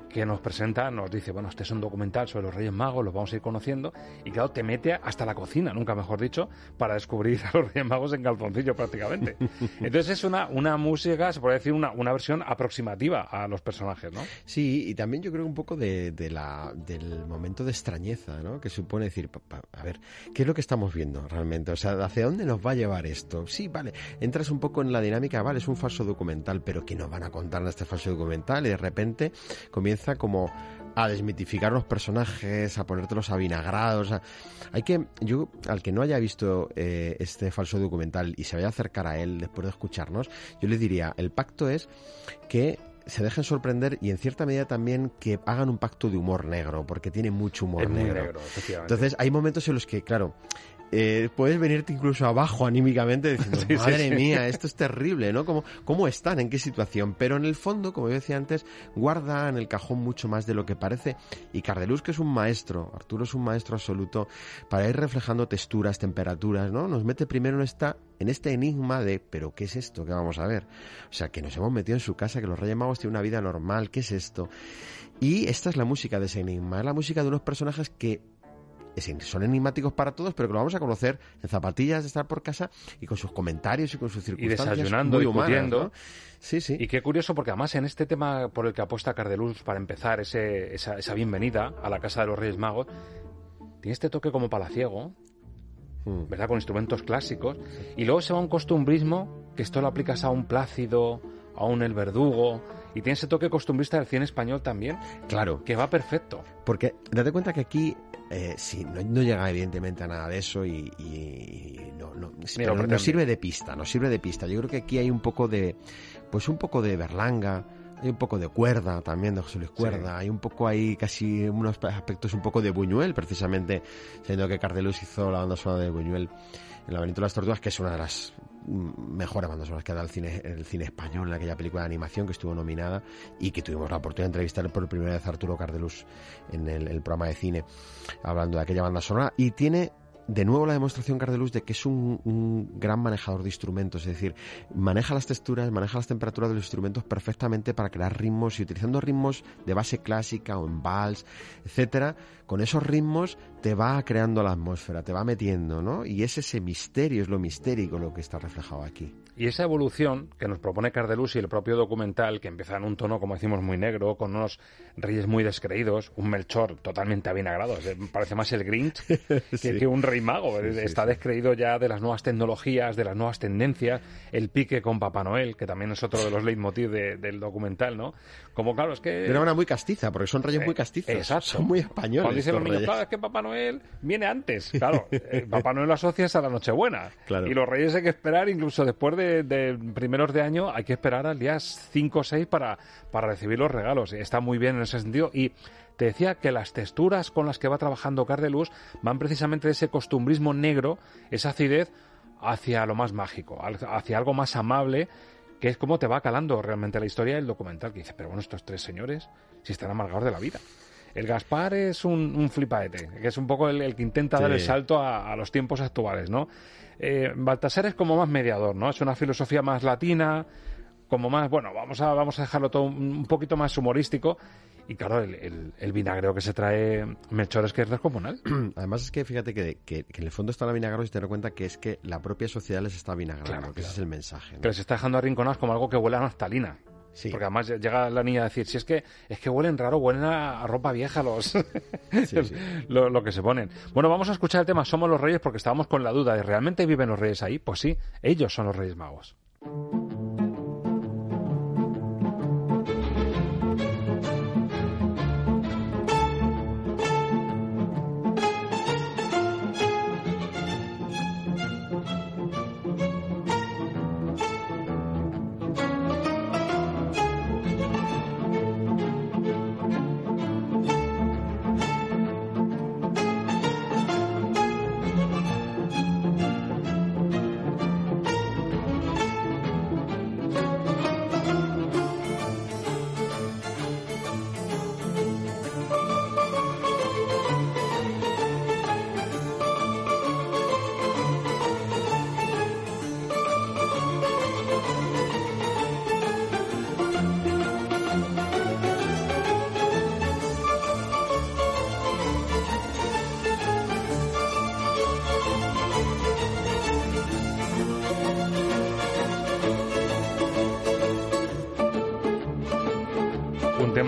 que nos presenta, nos dice, bueno, este es un documental sobre los Reyes Magos, los vamos a ir conociendo, y claro, te mete hasta la cocina, nunca mejor dicho, para descubrir a los Reyes Magos en calzoncillo prácticamente. Entonces es una, una música, se podría decir, una, una versión aproximativa a los personajes, ¿no? Sí, y también yo creo un poco de, de la, del momento de extrañeza, ¿no? Que supone decir, a ver, ¿qué es lo que estamos viendo realmente? O sea, ¿hacia dónde nos va a llevar esto? Sí, vale, entras un poco en la dinámica, vale, es un falso documental, pero ¿qué nos van a contar en este falso documental? Y de repente comienza como a desmitificar los personajes, a ponértelos avinagrados. a- Hay que, yo, al que no haya visto eh, este falso documental y se vaya a acercar a él después de escucharnos, yo le diría, el pacto es que se dejen sorprender y en cierta medida también que hagan un pacto de humor negro, porque tiene mucho humor Es negro. negro. Entonces hay momentos en los que, claro, eh, puedes venirte incluso abajo anímicamente diciendo, Sí, madre sí. mía, esto es terrible, ¿no? ¿Cómo, ¿Cómo están? ¿En qué situación? Pero en el fondo, como yo decía antes, guarda en el cajón mucho más de lo que parece. Y Cardeluz, que es un maestro, Arturo es un maestro absoluto, para ir reflejando texturas, temperaturas, ¿no? Nos mete primero en esta en este enigma de, pero ¿qué es esto que vamos a ver? O sea, que nos hemos metido en su casa, que los Reyes Magos tienen una vida normal, ¿qué es esto? Y esta es la música de ese enigma, es la música de unos personajes que son enigmáticos para todos, pero que lo vamos a conocer en zapatillas de estar por casa y con sus comentarios y con sus y circunstancias desayunando, muy humanas, discutiendo. ¿no? Sí, sí. Y qué curioso, porque además en este tema por el que apuesta Cardeluz para empezar ese, esa, esa bienvenida a la Casa de los Reyes Magos, tiene este toque como palaciego, Mm. ¿verdad? Con instrumentos clásicos. Y luego se va a un costumbrismo, que esto lo aplicas a un Plácido, a un El Verdugo, y tiene ese toque costumbrista del cine español también, Claro. que va perfecto. Porque date cuenta que aquí eh, sí, no, no llega evidentemente a nada de eso y, no, no, pero no- sirve de pista, nos sirve de pista. Yo creo que aquí hay un poco de, pues un poco de berlanga, hay un poco de cuerda también de José Luis Cuerda, hay un poco ahí casi unos aspectos un poco de Buñuel, precisamente, siendo que Cardelus hizo la banda sonora de Buñuel El laberinto de las tortugas, que es una de las mejores bandas sonoras que ha dado el cine, el cine español en aquella película de animación que estuvo nominada y que tuvimos la oportunidad de entrevistar por primera vez a Arturo Cardelus en el, el programa de cine, hablando de aquella banda sonora. Y tiene de nuevo la demostración Cardelus de que es un, un gran manejador de instrumentos, es decir, maneja las texturas, maneja las temperaturas de los instrumentos perfectamente para crear ritmos y utilizando ritmos de base clásica o en vals, etcétera, con esos ritmos te va creando la atmósfera, te va metiendo, ¿no? Y es ese misterio, es lo mistérico lo que está reflejado aquí. Y esa evolución que nos propone Cardelus y el propio documental, que empieza en un tono, como decimos, muy negro, con unos reyes muy descreídos, un Melchor totalmente avinagrado, parece más el Grinch que, Sí. que un rey mago, Sí, sí, está descreído ya de las nuevas tecnologías, de las nuevas tendencias, el pique con Papá Noel, que también es otro de los leitmotiv de- del documental, ¿no? Como claro, es que... De una manera muy castiza, porque son reyes muy castizos. Exacto. Son muy españoles. Cuando dicen los niños, claro, es que Papá Noel viene antes. Claro, eh, Papá Noel lo asocias a la Nochebuena. Claro. Y los reyes hay que esperar, incluso después de, de primeros de año, hay que esperar al día 5 o 6 para, para recibir los regalos. Está muy bien en ese sentido. Y te decía que las texturas con las que va trabajando Cardelus van precisamente de ese costumbrismo negro, esa acidez, hacia lo más mágico, hacia algo más amable, que es como te va calando realmente la historia del documental, que dice, pero bueno, estos tres señores, si están amargados de la vida. El Gaspar es un, un flipaete, que es un poco el, el que intenta Sí. dar el salto a, a los tiempos actuales, ¿no? Eh, Baltasar es como más mediador, ¿no? Es una filosofía más latina, como más, bueno, vamos a, vamos a dejarlo todo un, poquito más humorístico. Y claro, el, el, el, vinagreo que se trae Melchor es que es descomunal. Además es que fíjate que, que, que en el fondo están avinagrados y te das cuenta que es que la propia sociedad les está vinagrando, Claro, que ese claro. es el mensaje. ¿no? Que les está dejando arrinconados como algo que huele a naftalina. Sí. Porque además llega la niña a decir, si es que es que huelen raro, huelen a, a ropa vieja los Lo, lo que se ponen. Bueno, vamos a escuchar el tema Somos los Reyes porque estábamos con la duda de ¿realmente viven los Reyes ahí? Pues sí, ellos son los Reyes Magos.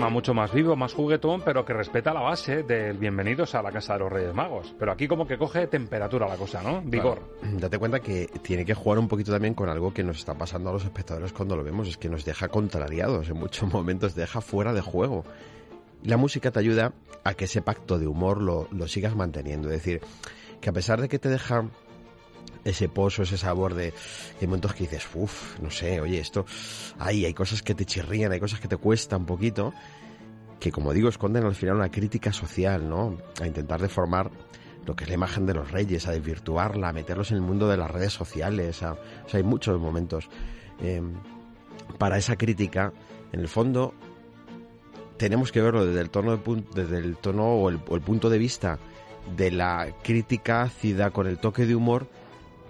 Tema mucho más vivo, más juguetón, pero que respeta la base del bienvenidos a la Casa de los Reyes Magos. Pero aquí como que coge temperatura la cosa, ¿no? Vigor. Claro. Date cuenta que tiene que jugar un poquito también con algo que nos está pasando a los espectadores cuando lo vemos, es que nos deja contrariados, en muchos momentos deja fuera de juego. La música te ayuda a que ese pacto de humor lo, lo sigas manteniendo, es decir, que a pesar de que te deja ese pozo, ese sabor de hay momentos que dices, uff, no sé, oye, esto, ahí hay cosas que te chirrían, hay cosas que te cuesta un poquito, que como digo, esconden al final una crítica social, ¿no? A intentar deformar lo que es la imagen de los reyes, a desvirtuarla, a meterlos en el mundo de las redes sociales, a, o sea, hay muchos momentos. Eh, para esa crítica, en el fondo, tenemos que verlo desde el tono, de, desde el tono o el, o el punto de vista de la crítica ácida con el toque de humor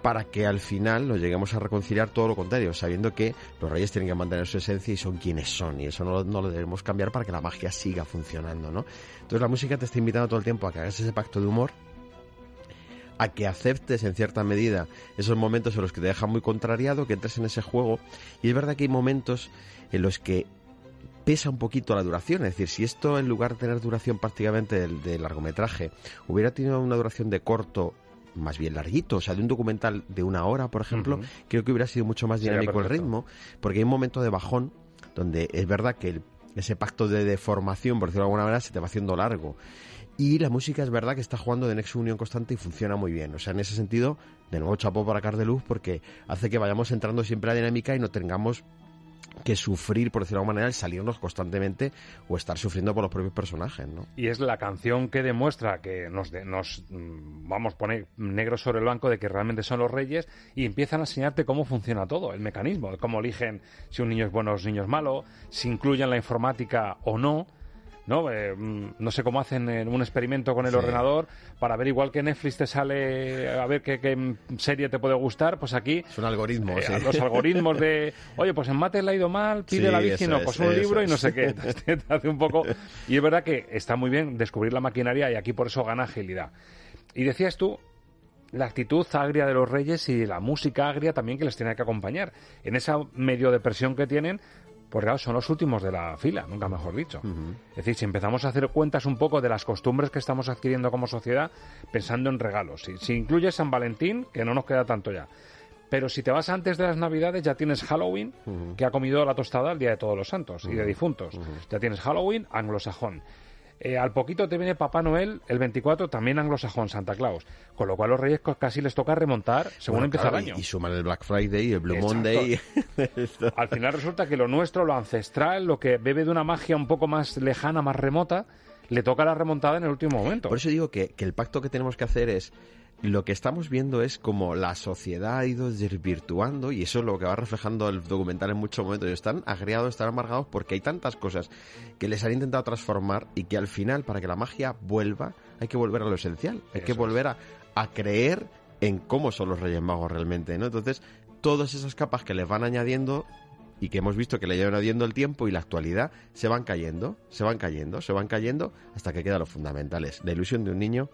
para que al final nos lleguemos a reconciliar todo lo contrario, sabiendo que los reyes tienen que mantener su esencia y son quienes son, y eso no, lo- no lo debemos cambiar para que la magia siga funcionando, ¿no? Entonces la música te está invitando todo el tiempo a que hagas ese pacto de humor, a que aceptes en cierta medida esos momentos en los que te dejan muy contrariado, que entres en ese juego, y es verdad que hay momentos en los que pesa un poquito la duración. Es decir, si esto en lugar de tener duración prácticamente del largometraje hubiera tenido una duración de corto más bien larguito, o sea, de un documental de una hora, por ejemplo, creo que hubiera sido mucho más dinámico el ritmo, porque hay un momento de bajón donde es verdad que el- ese pacto de deformación, por decirlo de alguna manera, se te va haciendo largo. Y la música es verdad que está jugando de nexo unión constante y funciona muy bien. O sea, en ese sentido, de nuevo chapo para Cardeluz porque hace que vayamos entrando siempre a la dinámica y no tengamos que sufrir, por decirlo de alguna manera, el salirnos constantemente o estar sufriendo por los propios personajes, ¿no? Y es la canción que demuestra que nos, de- nos mm, vamos a poner negro sobre el banco de que realmente son los reyes y empiezan a enseñarte cómo funciona todo, el mecanismo, cómo eligen si un niño es bueno o un niño es malo, si incluyen la informática o no. ¿No? Eh, mm, no sé cómo hacen en un experimento con el Sí. ordenador para ver igual que Netflix te sale a ver qué, qué, serie te puede gustar, pues aquí Es un algoritmo, eh, sí. los algoritmos de, oye, pues en mate le ha ido mal, pide Sí, la bici, no, es, pues un libro y no sé qué. Te hace un poco... Y es verdad que está muy bien descubrir la maquinaria y aquí por eso gana agilidad. Y decías tú, la actitud agria de los reyes y la música agria también que les tiene que acompañar. En esa medio depresión que tienen, pues claro, son los últimos de la fila, nunca mejor dicho. Es decir, si empezamos a hacer cuentas un poco de las costumbres que estamos adquiriendo como sociedad, pensando en regalos. Si, si incluyes San Valentín, que no nos queda tanto ya. Pero si te vas antes de las Navidades, ya tienes Halloween, que ha comido la tostada el Día de Todos los Santos y de difuntos. Ya tienes Halloween anglosajón. Eh, al poquito te viene Papá Noel, el 24, también anglosajón, Santa Claus. Con lo cual los reyes casi les toca remontar según Bueno, empieza claro, el año. Y, y suman el Black Friday, el Blue Exacto. Monday. Al final resulta que lo nuestro, lo ancestral, lo que bebe de una magia un poco más lejana, más remota, le toca la remontada en el último momento. Por eso digo que, que el pacto que tenemos que hacer es lo que estamos viendo es como la sociedad ha ido desvirtuando y eso es lo que va reflejando el documental en muchos momentos. Están agriados, están amargados porque hay tantas cosas que les han intentado transformar y que al final para que la magia vuelva hay que volver a lo esencial, hay que Eso volver a, a creer en cómo son los Reyes Magos realmente, ¿no? Entonces todas esas capas que les van añadiendo y que hemos visto que le llevan adiendo el tiempo y la actualidad se van cayendo, se van cayendo, se van cayendo hasta que quedan los fundamentales. La ilusión de un niño,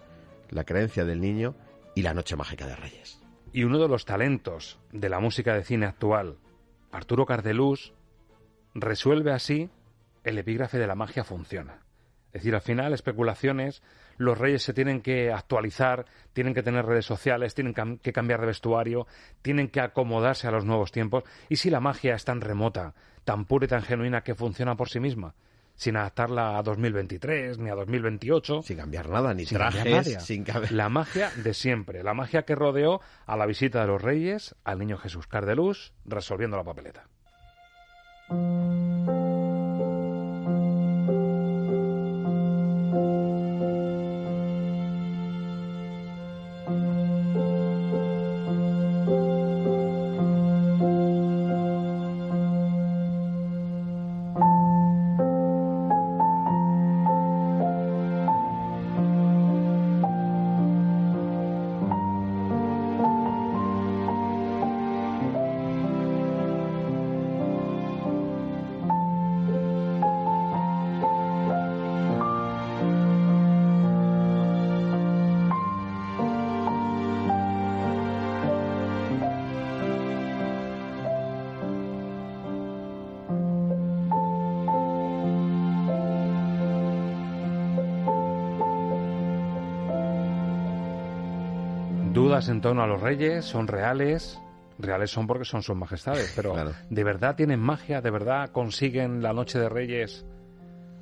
la creencia del niño y la noche mágica de Reyes. Y uno de los talentos de la música de cine actual, Arturo Cardelús, resuelve así el epígrafe de la magia funciona. Es decir, al final, especulaciones, los reyes se tienen que actualizar, tienen que tener redes sociales, tienen que cambiar de vestuario, tienen que acomodarse a los nuevos tiempos. ¿Y si la magia es tan remota, tan pura y tan genuina que funciona por sí misma? Sin adaptarla a 2023 ni a 2028. Sin cambiar nada, ni trajes, sin La magia de siempre, la magia que rodeó a la visita de los reyes, al niño Jesús Cardelús, resolviendo la papeleta. En torno a los reyes son reales. Reales son porque son sus majestades, pero ¿de verdad tienen magia? ¿De verdad consiguen la noche de reyes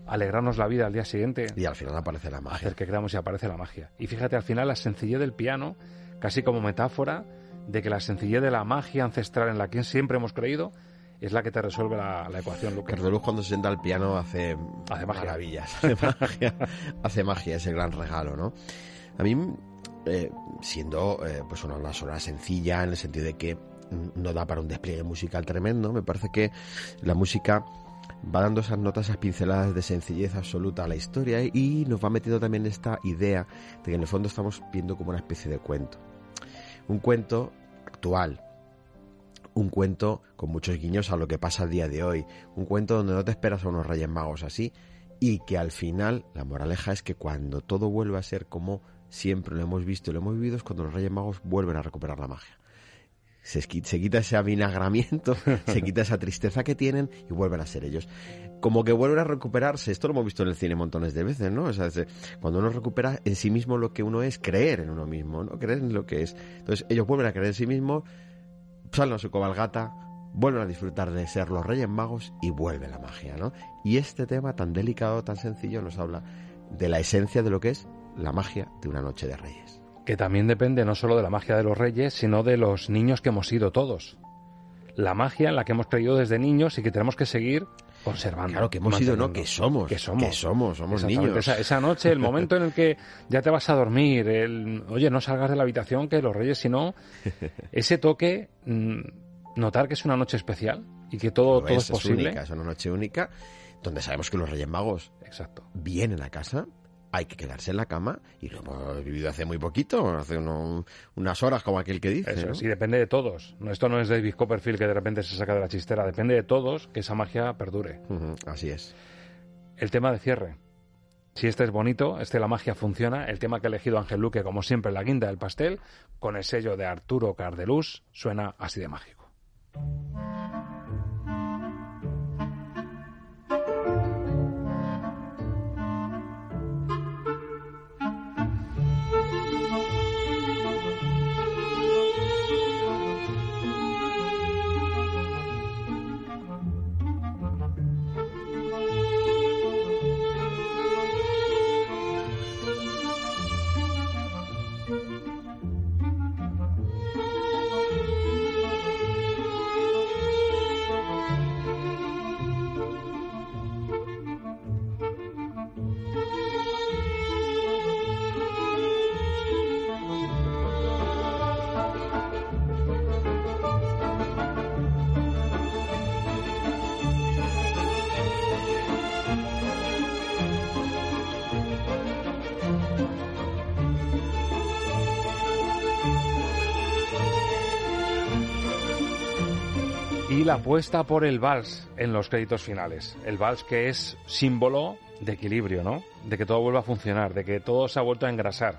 alegrarnos la vida al día siguiente? Y al final aparece la magia. Hacer que creamos y aparece la magia. Y fíjate, al final la sencillez del piano, casi como metáfora de que la sencillez de la magia ancestral en la que siempre hemos creído es la que te resuelve la, ecuación, Lucas. Luz cuando se sienta al piano hace, hace magia. maravillas, hace magia, hace magia, ese gran regalo, ¿no? A mí eh, siendo eh, pues una, una sencilla en el sentido de que no da para un despliegue musical tremendo. Me parece que la música va dando esas notas, esas pinceladas de sencillez absoluta a la historia y nos va metiendo también esta idea de que en el fondo estamos viendo como una especie de cuento. Un cuento actual, un cuento con muchos guiños a lo que pasa a día de hoy, un cuento donde no te esperas a unos reyes magos así y que al final la moraleja es que cuando todo vuelve a ser como siempre lo hemos visto y lo hemos vivido es cuando los Reyes Magos vuelven a recuperar la magia. Se, quita ese avinagramiento, se quita esa tristeza que tienen y vuelven a ser ellos. Como que vuelven a recuperarse, esto lo hemos visto en el cine montones de veces, ¿no? O sea, cuando uno recupera en sí mismo lo que uno es, creer en uno mismo, ¿no? Creer en lo que es. Entonces ellos vuelven a creer en sí mismos, salen a su cabalgata, vuelven a disfrutar de ser los Reyes Magos y vuelve la magia, ¿no? Y este tema tan delicado, tan sencillo, nos habla de la esencia de lo que es la magia de una noche de reyes. Que también depende no solo de la magia de los reyes, sino de los niños que hemos sido todos. La magia en la que hemos creído desde niños y que tenemos que seguir conservando. Claro, que hemos sido, no, que somos. Que somos. Que somos, somos niños. Esa, noche, el momento en el que ya te vas a dormir, el, oye, no salgas de la habitación, que los reyes, si no, ese toque, mm, notar que es una noche especial y que todo, todo es, posible. Es, es una noche única donde sabemos que los reyes magos Exacto. vienen a casa hay que quedarse en la cama y lo hemos vivido hace muy poquito, hace unas horas como aquel que dice. Eso sí, depende de todos. esto no es David Copperfield que de repente se saca de la chistera, depende de todos que esa magia perdure. así es. El tema de cierre. Si este es bonito, este la magia funciona, el tema que ha elegido Ángel Luque, como siempre, la guinda del pastel, con el sello de Arturo Cardelús, suena así de mágico. La apuesta por el vals en los créditos finales. El vals que es símbolo de equilibrio, ¿no? De que todo vuelva a funcionar, de que todo se ha vuelto a engrasar.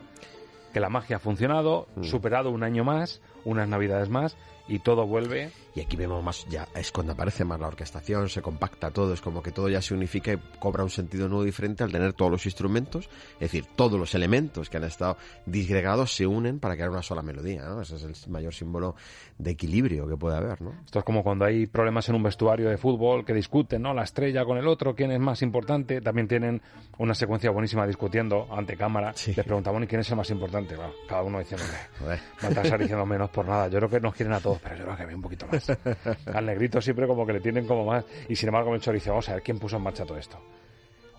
Que la magia ha funcionado, Mm. superado un año más, unas navidades más, y todo vuelve Y aquí vemos más, ya es cuando aparece más la orquestación, se compacta todo, es como que todo ya se unifica y cobra un sentido nuevo diferente al tener todos los instrumentos, es decir, todos los elementos que han estado disgregados se unen para crear una sola melodía, ¿no? Ese es el mayor símbolo de equilibrio que puede haber, ¿no? Esto es como cuando hay problemas en un vestuario de fútbol que discuten, ¿no? La estrella con el otro, quién es más importante. También tienen una secuencia buenísima discutiendo ante cámara. Les preguntamos, ¿y quién es el más importante? Bueno, cada uno hombre, Baltasar diciendo menos por nada. Yo creo que nos quieren a todos, pero yo creo que a mí un poquito más. Al negrito siempre como que le tienen como más. Y sin embargo, Melchor dice, vamos a ver, ¿quién puso en marcha todo esto?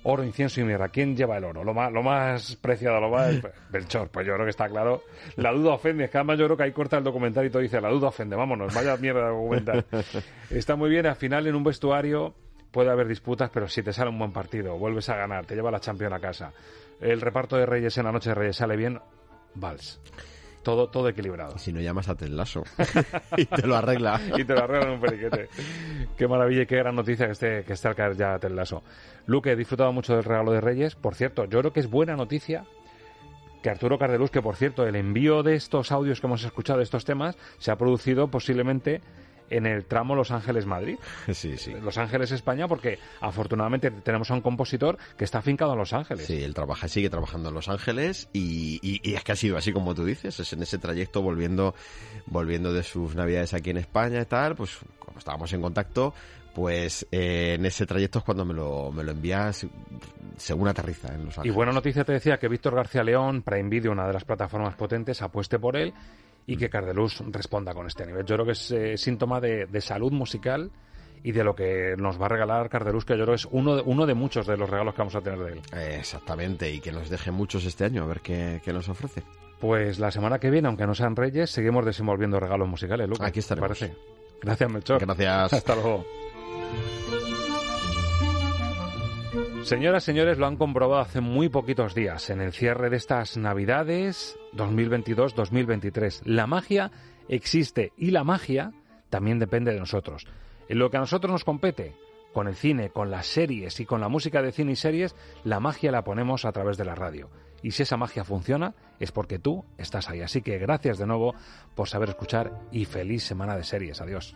Oro, incienso y mirra. ¿Quién lleva el oro? Lo más, lo más preciado, lo más... Belchor, pues yo creo que está claro. La duda ofende. Es que además yo creo que ahí corta el documental y todo dice, la duda ofende. Vámonos, vaya mierda de documental. Está muy bien. Al final, en un vestuario puede haber disputas, pero si te sale un buen partido, vuelves a ganar, te lleva la Champions a casa. El reparto de Reyes en la noche de Reyes sale bien, vals. Todo, todo equilibrado. Si no llamas a Ted Lasso y te lo arregla. y te lo arreglan un periquete. Qué maravilla y qué gran noticia que esté, que esté al caer ya Ted Lasso. Luque, he disfrutado mucho del regalo de Reyes. Por cierto, yo creo que es buena noticia que Arturo Cardeluz, que por cierto, el envío de estos audios que hemos escuchado, de estos temas, se ha producido posiblemente en el tramo Los Ángeles-Madrid. Sí, sí. Los Ángeles-España, porque afortunadamente tenemos a un compositor que está afincado en Los Ángeles. Sí, él trabaja, sigue trabajando en Los Ángeles y, y- y es que ha sido así como tú dices, es en ese trayecto volviendo, volviendo de sus navidades aquí en España y tal, pues como estábamos en contacto, pues eh, en ese trayecto es cuando me lo, me lo envías según aterriza en Los Y Ángeles. buena noticia te decía que Víctor García León, Prime Video, una de las plataformas potentes, apueste por él y que Cardeluz responda con este nivel. Yo creo que es eh, síntoma de, de salud musical y de lo que nos va a regalar Cardeluz, que yo creo que es uno de, uno de muchos de los regalos que vamos a tener de él. Exactamente, y que nos deje muchos este año, a ver qué, qué nos ofrece. Pues la semana que viene, aunque no sean reyes, seguimos desenvolviendo regalos musicales, Lucas. Aquí estaremos. ¿te parece? Gracias, Melchor. Gracias. Hasta luego. Señoras, señores, lo han comprobado hace muy poquitos días en el cierre de estas Navidades 2022-2023. La magia existe y la magia también depende de nosotros. En lo que a nosotros nos compete, con el cine, con las series y con la música de cine y series, la magia la ponemos a través de la radio. Y si esa magia funciona, es porque tú estás ahí. Así que gracias de nuevo por saber escuchar y feliz semana de series. Adiós.